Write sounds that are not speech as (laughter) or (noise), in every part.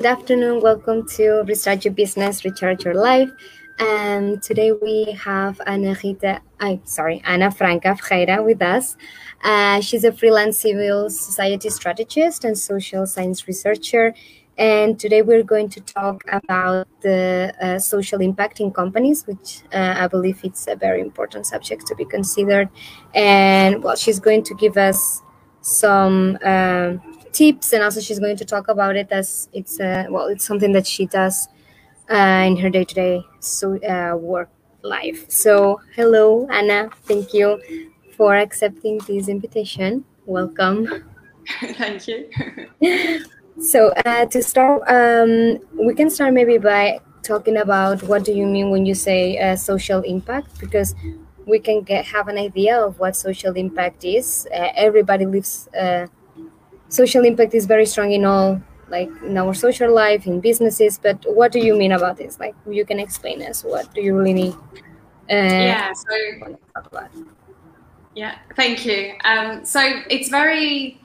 Good afternoon. Welcome to Restart Your Business, Recharge Your Life. And today we have Ana Rita, I sorry, Ana Franca Ferreira with us. Uh, she's a freelance civil society strategist and social science researcher. And today we're going to talk about the uh, social impact in companies, which uh, I believe it's a very important subject to be considered. And well, she's going to give us some um, tips and also she's going to talk about it as it's uh, well it's something that she does uh, in her day-to-day so uh, work life. So hello Ana. Thank you for accepting this invitation. Welcome. (laughs) Thank you. (laughs) So uh, to start um, we can start maybe by talking about what do you mean when you say uh, social impact because we can get have an idea of what social impact is. Uh, everybody lives social impact is very strong in all like in our social life in businesses but what do you mean about this? Like you can explain us what do you really need uh, yeah so yeah thank you. Um, so it's very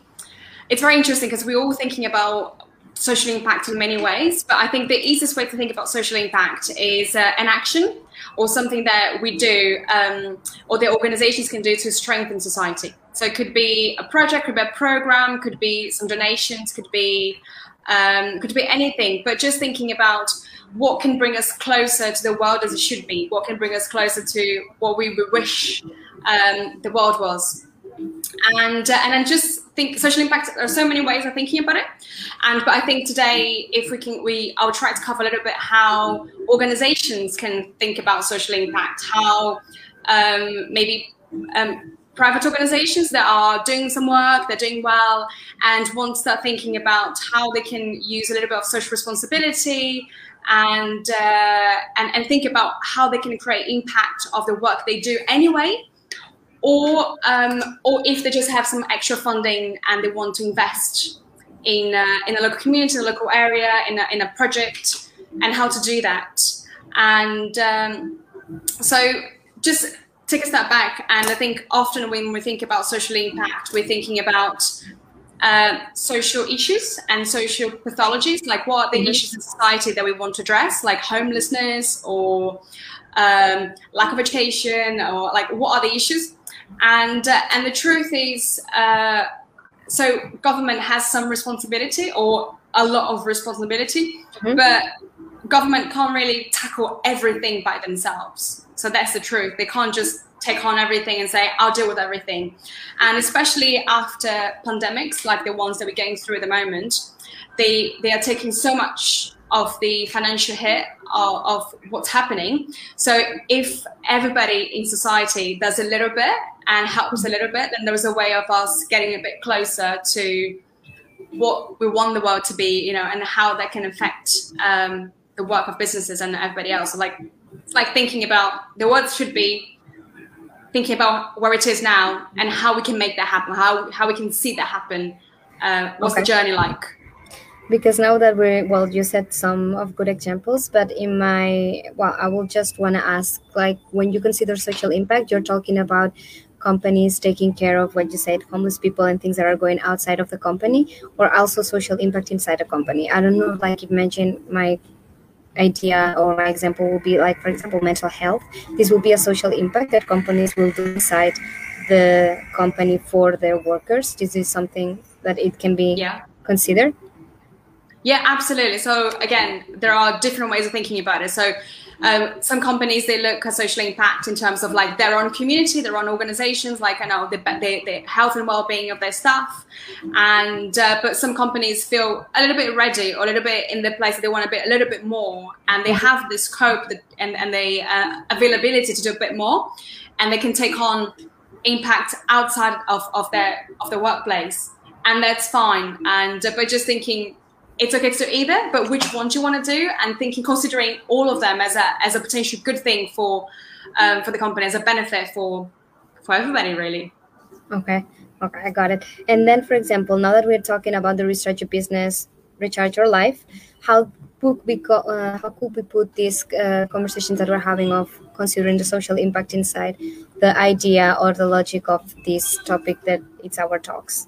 it's very interesting because we're all thinking about social impact in many ways but i think the easiest way to think about social impact is uh, an action or something that we do um, or the organizations can do to strengthen society so it could be a project, could be a program, could be some donations, could be um, could be anything. But just thinking about what can bring us closer to the world as it should be, what can bring us closer to what we wish um, the world was. And uh, and then just think social impact. There are so many ways of thinking about it, and but I think today, if we can, we I'll try to cover a little bit how organizations can think about social impact, how um, maybe um, private organizations that are doing some work, they're doing well, and want to start thinking about how they can use a little bit of social responsibility and uh, and, and think about how they can create impact of the work they do anyway, or um, or if they just have some extra funding and they want to invest in uh, in a local community, a local area, in a, in a project, and how to do that. And um, so just take a step back, and I think often when we think about social impact, we're thinking about uh, social issues and social pathologies, like what are the mm-hmm. issues in society that we want to address, like homelessness or um, lack of education, or like what are the issues? And uh, and the truth is, uh, so government has some responsibility or a lot of responsibility, mm-hmm. but government can't really tackle everything by themselves. So that's the truth. They can't just take on everything and say, I'll deal with everything. And especially after pandemics like the ones that we're going through at the moment, they, they are taking so much of the financial hit of, of, what's happening. So if everybody in society does a little bit and helps a little bit, then there's a way of us getting a bit closer to what we want the world to be, you know, and how that can affect um, the work of businesses and everybody else. So like, it's like thinking about the world should be thinking about where it is now and how we can make that happen, how how we can see that happen. Uh, what's okay. the journey like? Because now that we're well, you said some of good examples, but in my well, I will just want to ask, like, when you consider social impact, you're talking about companies taking care of what you said homeless people and things that are going outside of the company or also social impact inside the company i don't know like you mentioned my idea or my example will be like for example mental health. This will be a social impact that companies will do inside the company for their workers. This is something that it can be yeah. considered. Yeah absolutely. So again there are different ways of thinking about it. So um, some companies they look at social impact in terms of like their own community, their own organizations, like I know the, the, the health and well-being of their staff, and uh, but some companies feel a little bit ready or a little bit in the place that they want a bit a little bit more, and they have the scope that, and and the uh, availability to do a bit more, and they can take on impact outside of, of their of the workplace, and that's fine. And uh, but just thinking it's okay to do either, but which one do you want to do? And thinking, considering all of them as a as a potential good thing for um, for the company, as a benefit for for everybody, really. Okay, okay, I got it. And then, for example, now that we're talking about the Restart Your Business, recharge your life, how could we go, uh, how could we put these uh, conversations that we're having of considering the social impact inside the idea or the logic of this topic that it's our talks?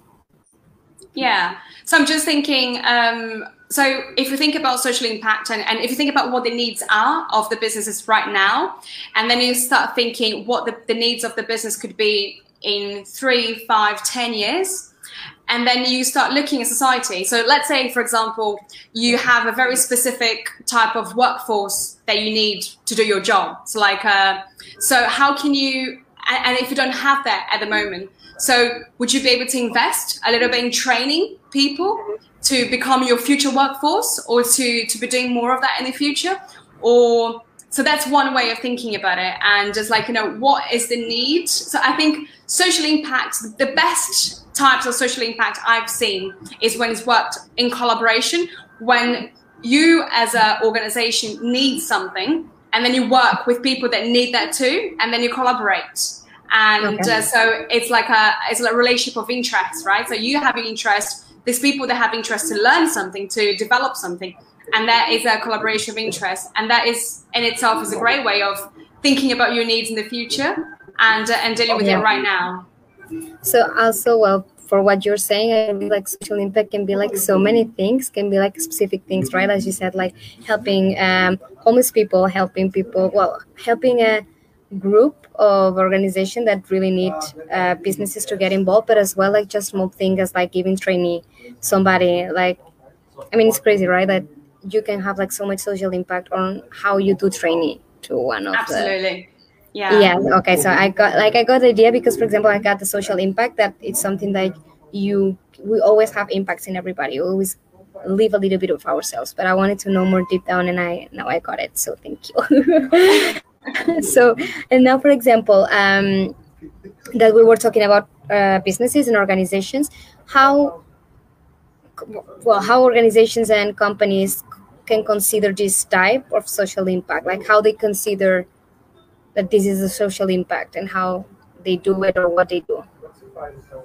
Yeah. So I'm just thinking, um, so if you think about social impact and, and if you think about what the needs are of the businesses right now, and then you start thinking what the, the needs of the business could be in three, five, ten years, and then you start looking at society. So let's say, for example, you have a very specific type of workforce that you need to do your job. So like, uh, so how can you, and if you don't have that at the moment, so would you be able to invest a little bit in training people to become your future workforce or to, to be doing more of that in the future? Or so that's one way of thinking about it. And just like, you know, what is the need? So I think social impact, the best types of social impact I've seen is when it's worked in collaboration, when you as an organization need something and then you work with people that need that too, and then you collaborate. And okay. uh, so it's like a it's like a relationship of interest, right? So you have an interest there's people that have interest to learn something, to develop something, and that is a collaboration of interest. And that is in itself is a great way of thinking about your needs in the future and uh, and dealing with yeah. it right now. So also, well, for what you're saying, like social impact can be like so many things, can be like specific things, right? As you said, like helping um, homeless people, helping people, well, helping a group of organization that really need uh, businesses to get involved, but as well like just small things as like giving trainee somebody like, I mean it's crazy, right? That you can have like so much social impact on how you do trainee to one of absolutely. The, yeah. Yeah. Okay. So I got like I got the idea because, for example, I got the social impact that it's something like you we always have impacts in everybody. We always leave a little bit of ourselves, but I wanted to know more deep down, and I now I got it. So thank you. (laughs) (laughs) so, and now, for example, um, that we were talking about uh, businesses and organizations, how well how organizations and companies can consider this type of social impact, like how they consider that this is a social impact and how they do it or what they do.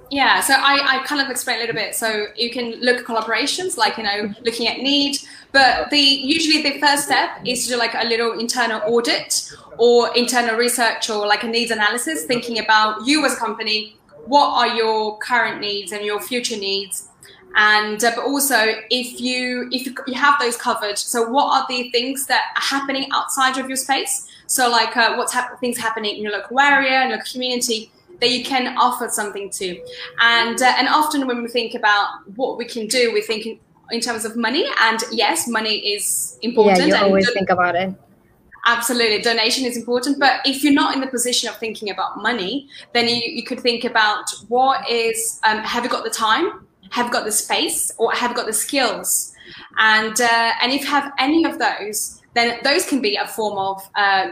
Yeah, so I, I kind of explain a little bit. So you can look at collaborations, like you know, looking at need, but the usually the first step is to do like a little internal audit or internal research or like a needs analysis, thinking about you as a company, what are your current needs and your future needs, and uh, but also if you if you have those covered, so what are the things that are happening outside of your space? So like uh, what's hap- things happening in your local area, in your community that you can offer something to. And uh, and often when we think about what we can do, we think in, in terms of money. And yes, money is important. Yeah, you always think about it. Absolutely, donation is important. But if you're not in the position of thinking about money, then you, you could think about what is um, have you got the time, have you got the space, or have you got the skills? And uh, and if you have any of those, then those can be a form of uh,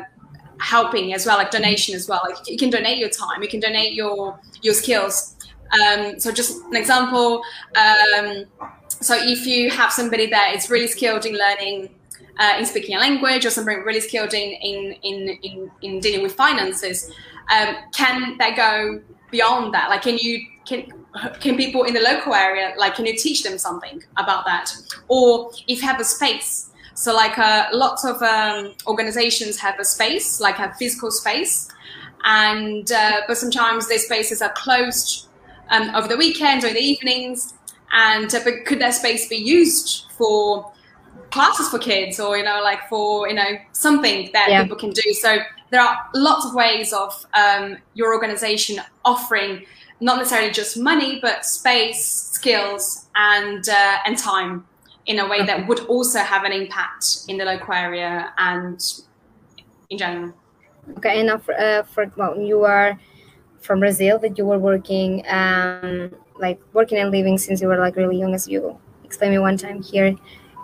helping as well, like donation as well. Like you can donate your time, you can donate your your skills. Um, so just an example. Um, so if you have somebody that is really skilled in learning uh, in speaking a language or somebody really skilled in in in, in, in dealing with finances, um, can that go beyond that? Like, can you can can people in the local area like can you teach them something about that? Or if you have a space so like uh, lots of um, organizations have a space, like a physical space, and uh, but sometimes their spaces are closed um, over the weekends or the evenings. And uh, but could their space be used for classes for kids, or you know, like for you know something that yeah. people can do? So there are lots of ways of um, your organization offering not necessarily just money, but space, skills, and uh, and time in a way that would also have an impact in the local area and in general. Okay, and for, uh, for well, you are from Brazil, that you were working, um, like working and living since you were like really young, as you explained me one time here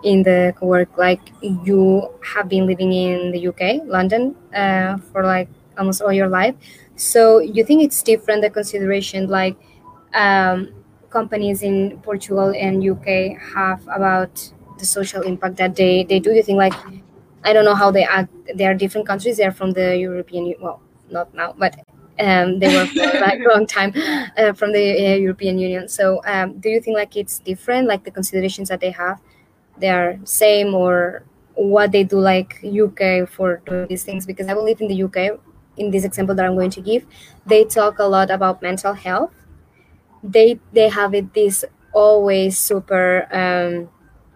in the work. Like you have been living in the UK, London, uh, for like almost all your life. So you think it's different the consideration like um, companies in Portugal and UK have about the social impact that they, they do? You think like I don't know how they act. They are different countries. They are from the European well, not now, but um, they were for like (laughs) a long time uh, from the uh, European Union. So um, do you think like it's different? Like the considerations that they have, they are same or what they do like UK for doing these things? Because I believe in the UK, in this example that I'm going to give, they talk a lot about mental health they they have it this always super um,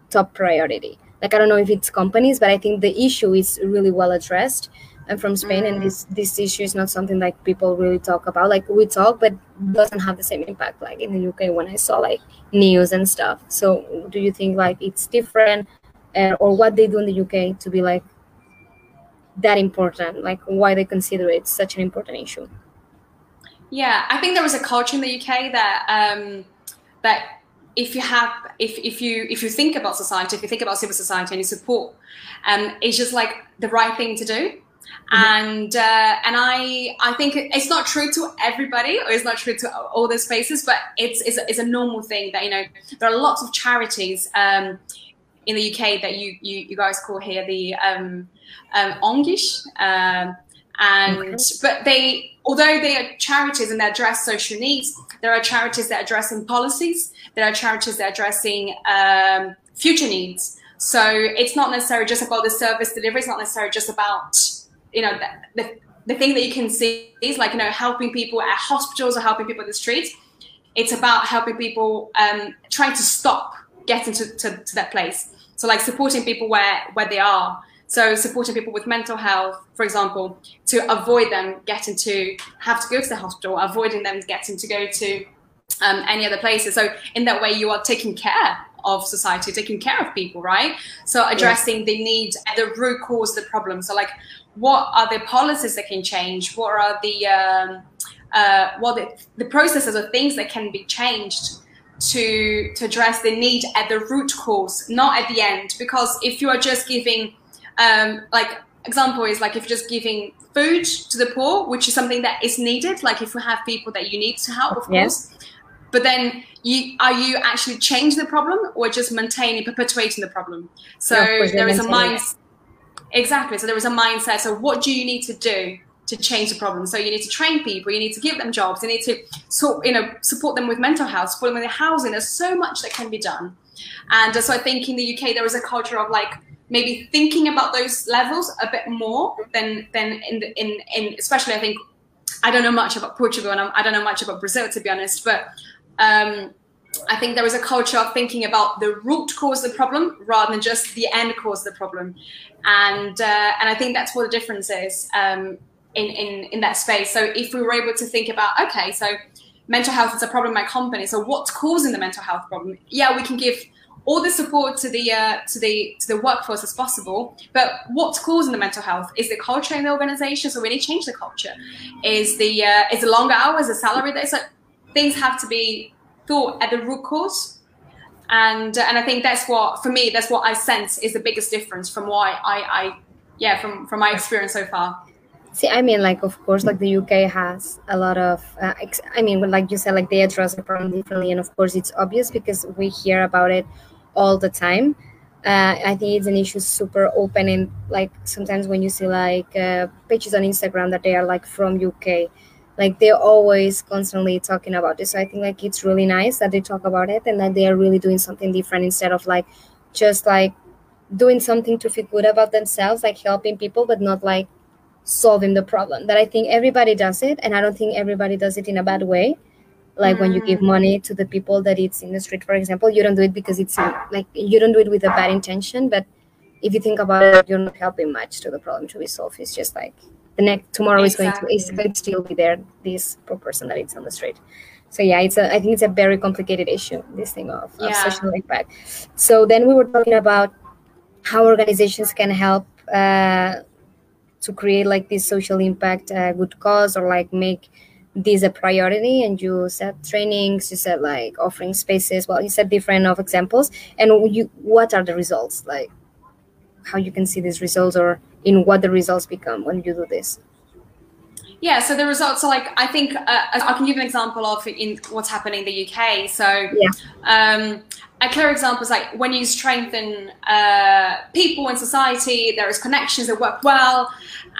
top priority. Like i don't know if it's companies but i think the issue is really well addressed i'm from spain mm. and this this issue is not something like people really talk about. Like we talk but doesn't have the same impact like in the uk when i saw like news and stuff. So do you think like it's different uh, or what they do in the uk to be like that important? Like why they consider it such an important issue yeah i think there was a culture in the uk that um that if you have if, if you if you think about society if you think about civil society and you support um, it's just like the right thing to do mm-hmm. and uh, and I I think it's not true to everybody or it's not true to all the spaces but it's it's a, it's a normal thing that you know there are lots of charities um, in the UK that you you, you guys call here the um, um, Ongish um, and okay. but they although they are charities and they address social needs there are charities that are addressing policies there are charities that are addressing um, future needs. So it's not necessarily just about the service delivery. It's not necessarily just about, you know, the, the, the thing that you can see is like, you know, helping people at hospitals or helping people in the streets. It's about helping people um, trying to stop getting to, to, to that place. So like supporting people where, where they are. So supporting people with mental health, for example, to avoid them getting to have to go to the hospital, avoiding them getting to go to um, any other places. So in that way, you are taking care of society, taking care of people, right? So addressing the need at the root cause of the problem. So like, what are the policies that can change? What are the um, uh, what the, the processes or things that can be changed to to address the need at the root cause, not at the end? Because if you are just giving, um, like example is like if you're just giving food to the poor, which is something that is needed. Like if you have people that you need to help, of course. But then you are you actually changing the problem or just maintaining perpetuating the problem? So yeah, there is a mindset exactly. So there is a mindset. So what do you need to do to change the problem? So you need to train people you need to give them jobs you need to sort you know support them with mental health support them with their housing. There's so much that can be done. And so i think in the uk there is a culture of like maybe thinking about those levels a bit more than than in the, in in especially i think I don't know much about Portugal and I don't know much about Brazil to be honest, but um, I think there is a culture of thinking about the root cause of the problem rather than just the end cause of the problem, and uh, and I think that's what the difference is um, in in in that space. So if we were able to think about okay, so mental health is a problem in my company, so what's causing the mental health problem? Yeah, we can give all the support to the uh, to the to the workforce as possible. But what's causing the mental health is the culture in the organization. So we need to change the culture. Is the uh, is the longer hours, the salary? That is like things have to be thought at the root cause and uh, and I think that's what for me that's what I sense is the biggest difference from why I, I yeah from from my experience so far. See, I mean, like of course, like the UK has a lot of. Uh, ex- I mean, like you said, like they address the problem differently, and of course, it's obvious because we hear about it all the time. Uh, I think it's an issue super open, and like sometimes when you see like uh, pages on Instagram that they are like from UK, like they're always constantly talking about this so i think like it's really nice that they talk about it and that they are really doing something different instead of like just like doing something to feel good about themselves like helping people but not like solving the problem. That i think everybody does it and i don't think everybody does it in a bad way like mm. when you give mm. money to the people that it's in the street for example you don't do it because it's like you don't do it with a bad intention but if you think about it you're not helping much to the problem to be solved it's just like the next tomorrow exactly. is going to is going to still be there this poor person it's on the street so yeah it's a i think it's a very complicated issue this thing of, yeah. of social impact so then we were talking about how organizations can help uh, to create like this social impact uh, good cause or like make this a priority and you said trainings you said like offering spaces. Well you said different of examples and you what are the results? Like how you can see these results or in what the results become when you do this? Yeah so the results are like i think uh, i can give an example of in what's happening in the uk so yeah. um, a clear example is like when you strengthen uh, people in society there is connections that work well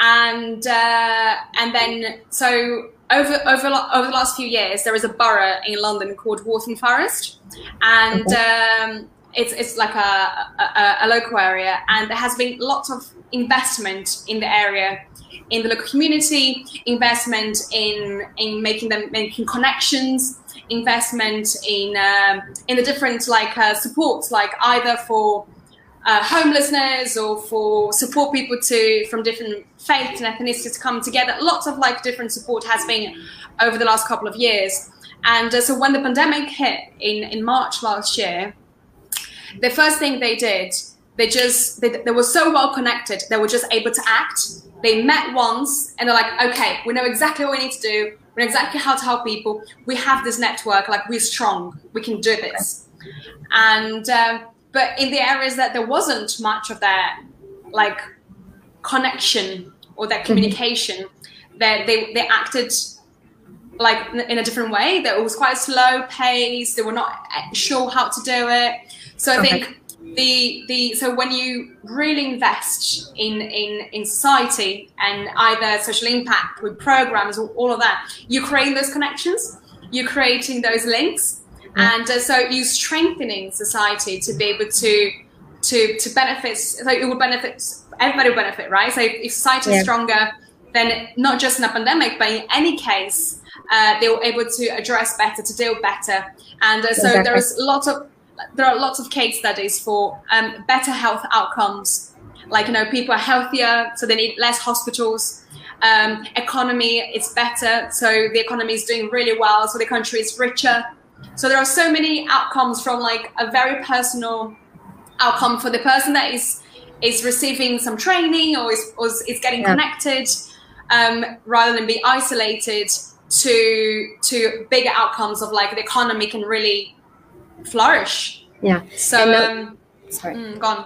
and uh, and then so over over over the last few years there is a borough in london called waltham forest and okay. um, it's it's like a, a, a local area and there has been lots of investment in the area in the local community, investment in in making them making connections, investment in um, in the different like uh, supports, like either for uh, homelessness or for support people to from different faiths and ethnicities to come together. Lots of like different support has been over the last couple of years. And uh, so when the pandemic hit in, in March last year, the first thing they did, they just, they, they were so well connected, they were just able to act. They met once and they're like, okay, we know exactly what we need to do. We know exactly how to help people. We have this network, like we're strong, we can do this. And, um, but in the areas that there wasn't much of that, like connection or that mm-hmm. communication, that they, they acted like in a different way. That it was quite slow pace. They were not sure how to do it. So I okay. think the the so when you really invest in in in society and either social impact with programs or all of that, you're creating those connections. You're creating those links, and uh, so you're strengthening society to be able to to to benefit. So it will benefit everybody will benefit, right? So if society is yeah. stronger, then not just in a pandemic, but in any case, uh, they were able to address better, to deal better. And uh, so exactly. there is a lot of there are lots of case studies for um, better health outcomes. Like you know, people are healthier, so they need less hospitals. Um, economy is better, so the economy is doing really well, so the country is richer. So there are so many outcomes from like a very personal outcome for the person that is is receiving some training or is, or is getting yeah. connected um, rather than be isolated to to bigger outcomes of like the economy can really flourish. Yeah. So um, sorry. Mm, go on.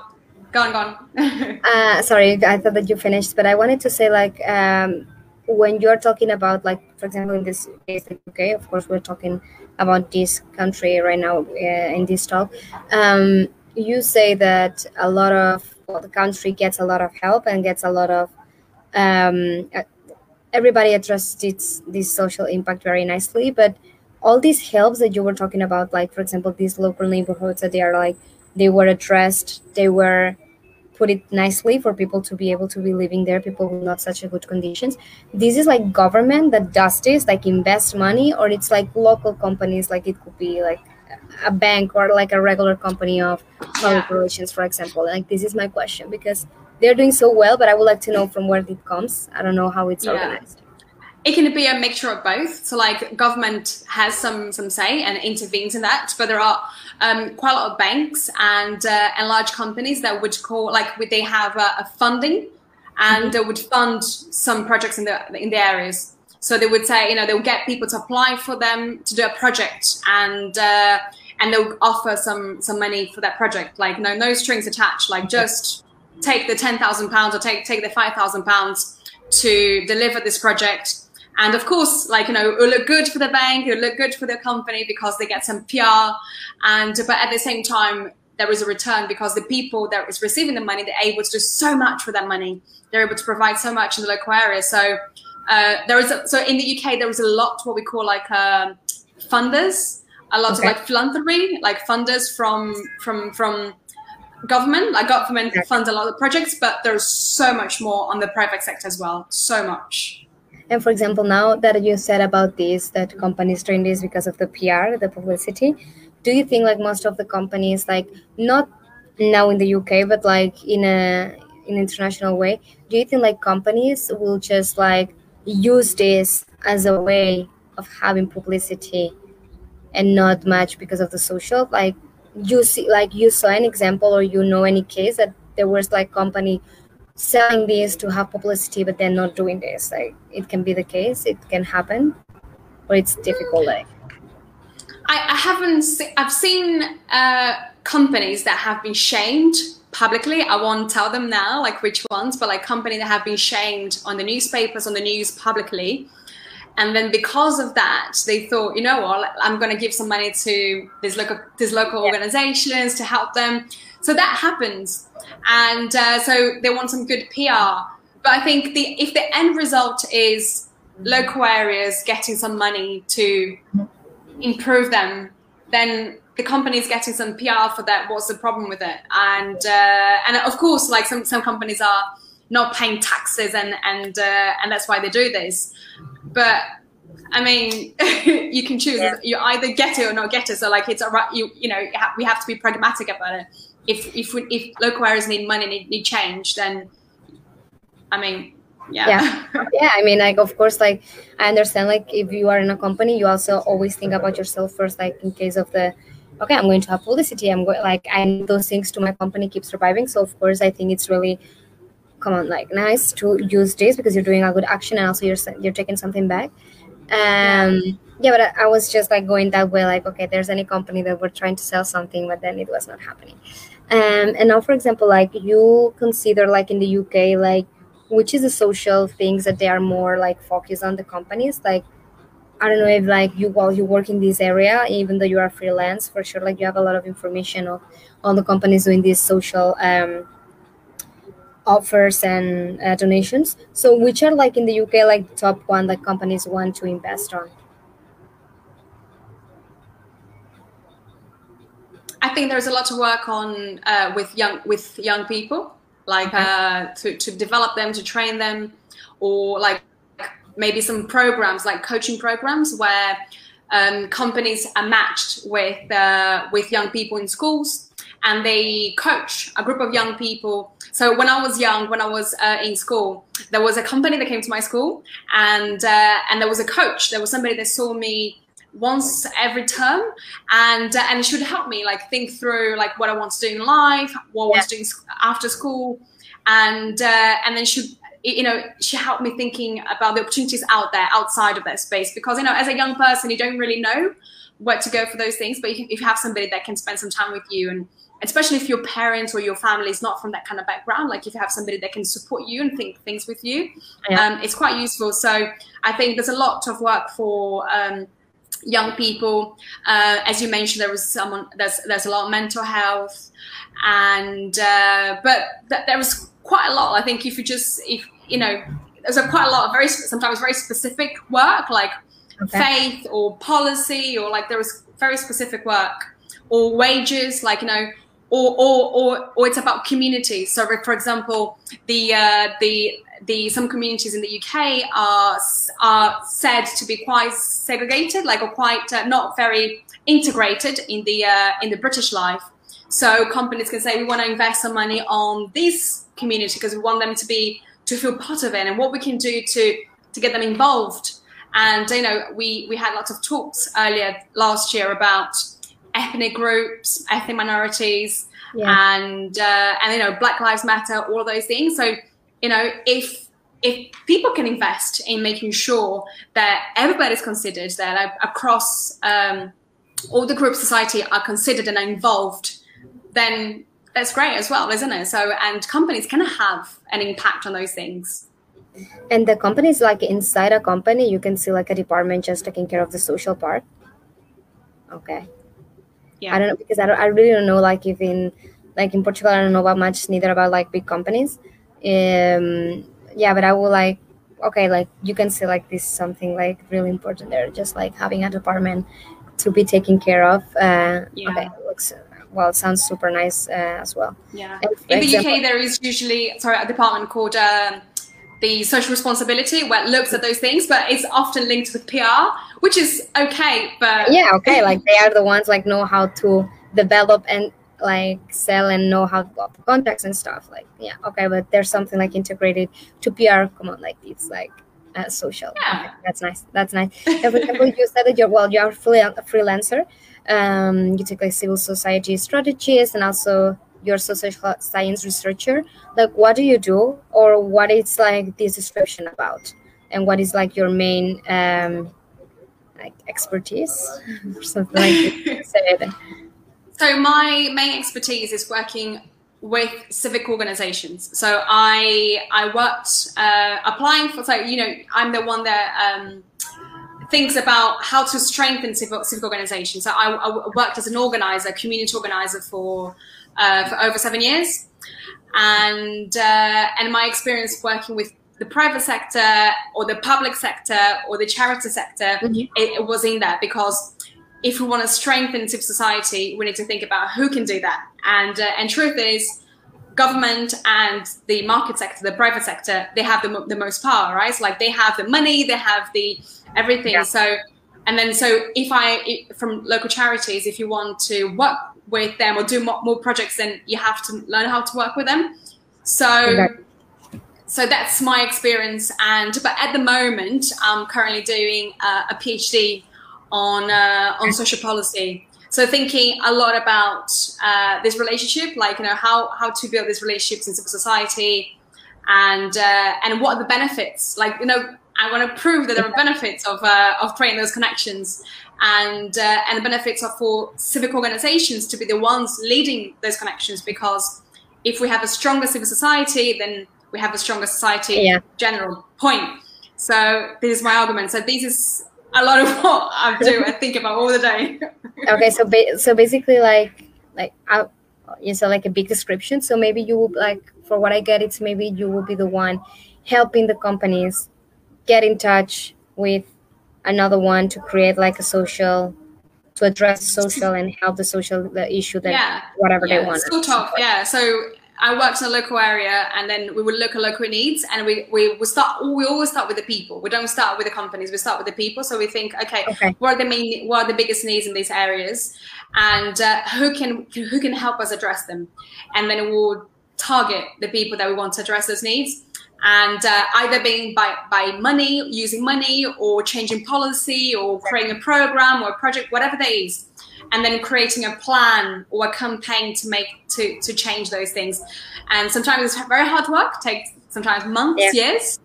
Go on, go on. (laughs) uh, sorry, I thought that you finished, but I wanted to say like um, when you're talking about like for example in this case UK, of course we're talking about this country right now uh, in this talk. Um, you say that a lot of well, the country gets a lot of help and gets a lot of um, everybody addressed this this social impact very nicely but all these helps that you were talking about like for example these local neighborhoods that they are like they were addressed they were put it nicely for people to be able to be living there people with not such a good conditions this is like government that does this like invest money or it's like local companies like it could be like a bank or like a regular company of public yeah. for example like this is my question because they're doing so well, but I would like to know from where it comes. I don't know how it's yeah. organized. It can be a mixture of both. So, like, government has some some say and intervenes in that, but there are um, quite a lot of banks and uh, and large companies that would call like would they have a, a funding and mm-hmm. would fund some projects in the in the areas. So they would say, you know, they'll get people to apply for them to do a project and. Uh, and they'll offer some some money for that project like no no strings attached like just take the ten thousand pounds or take take the five thousand pounds to deliver this project. And of course, like you know, it will look good for the bank, it will look good for the company because they get some PR. And but at the same time, there is a return because the people that is receiving the money, they're able to do so much for that money. They're able to provide so much in the local area. So uh, there is a, so in the UK there is a lot what we call like uh, funders, a lot okay. of like philanthropy, like funders from from from government. Like government funds a lot of projects, but there's so much more on the private sector as well. So much. And for example, now that you said about this, that companies doing this because of the PR, the publicity, do you think like most of the companies, like not now in the UK, but like in a in international way, do you think like companies will just like use this as a way of having publicity and not much because of the social? Like you see like you saw an example or you know any case that there was like company selling this to have publicity but they're not doing this. Like it can be the case it can happen but it's difficult like. I, I haven't se- i've seen uh, companies that have been shamed publicly. I won't tell them now like which ones but like companies that have been shamed on the newspapers on the news publicly. And then because of that they thought you know what? I'm going to give some money to these local these local yeah. organizations to help them so that happens and uh, so they want some good pr but i think the if the end result is local areas getting some money to improve them then the company is getting some pr for that what's the problem with it and uh, and of course like some some companies are not paying taxes and and uh, and that's why they do this but I mean, (laughs) you can choose. Yeah. You either get it or not get it. So like it's a right. You you know we have to be pragmatic about it. If if we, if local areas need money need, need change, then I mean yeah. Yeah. (laughs) Yeah i mean like of course like i understand like if you are in a company you also always think about yourself first like in case of the okay i'm going to have publicity i'm going like i need those things to my company keep surviving. So of course i think it's really come on like nice to use this because you're doing a good action and also you're you're taking something back. Um yeah but I, I was just like going that way like okay there's any company that we're trying to sell something but then it was not happening um and now for example like you consider like in the uk like which is the social things that they are more like focused on the companies? Like i don't know if like you while you work in this area even though you are freelance for sure like you have a lot of information of all the companies doing these social um, offers and uh, donations. So which are like in the uk like top one that companies want to invest on I think there's a lot to work on uh, with young with young people like okay. uh, to, to develop them, to train them, or like maybe some programs like coaching programs where um, companies are matched with uh, with young people in schools and they coach a group of young people. So when I was young, when I was uh, in school, there was a company that came to my school, and uh, and there was a coach. There was somebody that saw me once every term and uh, and she would help me like think through like what I want to do in life what. I was doing after school and uh, and then she you know she helped me thinking about the opportunities out there outside of that space because you know as a young person you don't really know where to go for those things but if you have somebody that can spend some time with you and especially if your parents or your family is not from that kind of background like if you have somebody that can support you and think things with you yeah. um, it's quite useful so i think there's a lot of work for um, young people. Uh, as you mentioned, there was someone there's there's a lot of mental health, and uh, but th- there was quite a lot. I think if you just if you know there's a quite a lot of very sometimes very specific work like okay. faith or policy or like there was very specific work or wages like you know or or or, or it's about community so for example the uh, the the some communities in the UK are are said to be quite segregated, like or quite uh, not very integrated in the uh, in the British life. So companies can say we want to invest some money on this community because we want them to be to feel part of it, and what we can do to to get them involved. And you know, we we had lots of talks earlier last year about ethnic groups, ethnic minorities, yeah. and uh, and you know, Black Lives Matter, all those things. So you know, if if people can invest in making sure that everybody's considered, that across um, all the groups society are considered and are involved, then that's great as well, isn't it? So, and companies can have an impact on those things. And the companies, like inside a company, you can see like a department just taking care of the social part. Okay. Yeah. I don't know because I, don't, I really don't know like if in like in Portugal I don't know about much neither about like big companies um yeah but i would like okay like you can see like this something like really important there just like having a department to be taken care of uh yeah. okay looks well it sounds super nice uh, as well yeah in the example, uk there is usually sorry a department called um, the social responsibility where it looks at those things but it's often linked with pr which is okay but yeah okay like they are the ones like know how to develop and like sell and know how to go contacts and stuff like yeah okay but there's something like integrated to pr come on like it's like uh, social. Yeah. Okay, that's nice that's nice. And for example you said that you're well you're fully a freelancer um, you take like civil society strategies and also you're social science researcher. Like what do you do or what is like this description about? And what is like your main um like expertise? Or (laughs) something like that So my main expertise is working with civic organizations. So I I worked uh, applying for so you know I'm the one that um, thinks about how to strengthen civic, civic organizations. So I, I worked as an organizer, community organizer for uh, for over seven years, and uh, and my experience working with the private sector or the public sector or the charity sector mm-hmm. it, it was in that because if we want to strengthen civil society, we need to think about who can do that. And uh, and truth is, government and the market sector, the private sector, they have the, the most power, right? So like they have the money, they have the everything. Yeah. So, and then so if I from local charities, if you want to work with them or do more, more projects, then you have to learn how to work with them. So. So that's my experience, and but at the moment, I'm currently doing uh, a PhD on uh, on social policy. So thinking a lot about uh, this relationship, like you know how how to build these relationships in civil society, and uh, and what are the benefits? Like you know, I want to prove that there are benefits of uh, of creating those connections, and uh, and the benefits are for civic organizations to be the ones leading those connections because if we have a stronger civil society, then we have a stronger society. Yeah. General point. So this is my argument. So this is a lot of what I do. I think about all the day. okay, so ba- so basically, like like I, you said like a big description. So maybe you will like for what I get, it's maybe you will be the one helping the companies get in touch with another one to create like a social to address social and help the social the issue that yeah. whatever yeah, they want. Sort of, yeah. So I worked in a local area, and then we would look at local needs, and we we we start. We always start with the people. We don't start with the companies. We start with the people. So we think, okay, okay. what are the main, what are the biggest needs in these areas, and uh, who can who can help us address them, and then we'll target the people that we want to address those needs and uh, either being by, by money, using money, or changing policy, or creating a program or a project, whatever that is and then creating a plan or a campaign to make to to change those things and sometimes it's very hard work takes sometimes months yeah. years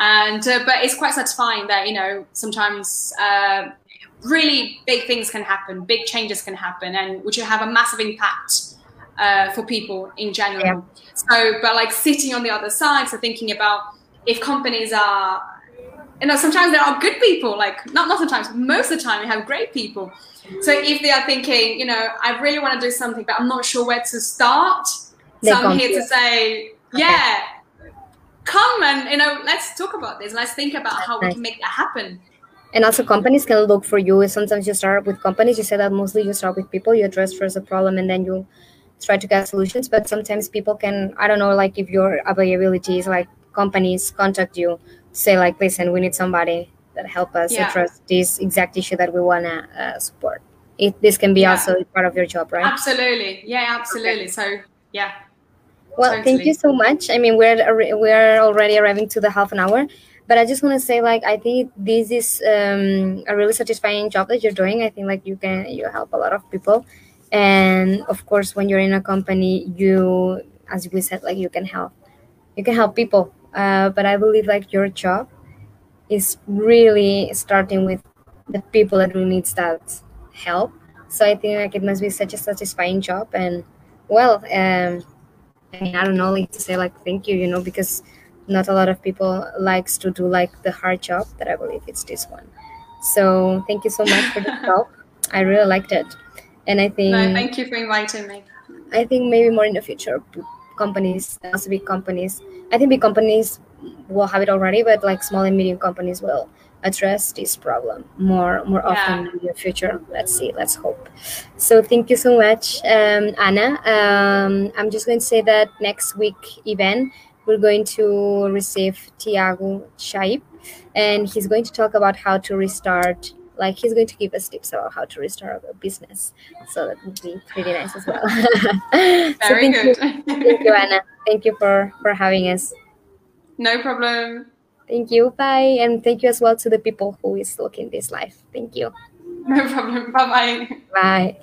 and uh, but it's quite satisfying that you know sometimes uh, really big things can happen big changes can happen and which will have a massive impact uh, for people in general yeah. so but like sitting on the other side so thinking about if companies are you know sometimes there are good people like not not sometimes most of the time you have great people so if they are thinking, you know, I really want to do something, but I'm not sure where to start, they so I'm here to say, yeah, okay. come and you know, let's talk about this. Let's think about how we can make that happen. And also, companies can look for you. Sometimes you start with companies. You say that mostly you start with people. You address first a problem, and then you try to get solutions. But sometimes people can, I don't know, like if your availability is like companies contact you, say like, listen, we need somebody that help us yeah. address this exact issue that we want to uh, support. It, this can be yeah. also part of your job, right? Absolutely. Yeah, absolutely. Okay. So, yeah. Well, totally. thank you so much. I mean, we're we're already arriving to the half an hour, but I just want to say, like, I think this is um, a really satisfying job that you're doing. I think like you can you help a lot of people, and of course, when you're in a company, you, as we said, like you can help, you can help people. Uh, but I believe like your job is really starting with the people that really needs that help. So I think like it must be such a satisfying job and well, um, I mean I don't know like to say like thank you, you know, because not a lot of people likes to do like the hard job that I believe it's this one. So thank you so much for the (laughs) talk. I really liked it, and I think. No, thank you for inviting me. I think maybe more in the future, companies, also big companies. I think big companies will have it already, but like small and medium companies will address this problem more more often in the future. Let's see. Let's hope. So thank you so much, um, Ana. Um, I'm just going to say that next week event we're going to receive Tiago Shaib, and he's going to talk about how to restart. Like he's going to give us tips about how to restart our business. So that would be pretty nice as well. (laughs) Very so thank good. You, thank you, Ana. Thank you for for having us. No problem. Thank you. Bye. And thank you as well to the people who is looking this live. Thank you. No problem. Bye-bye. Bye.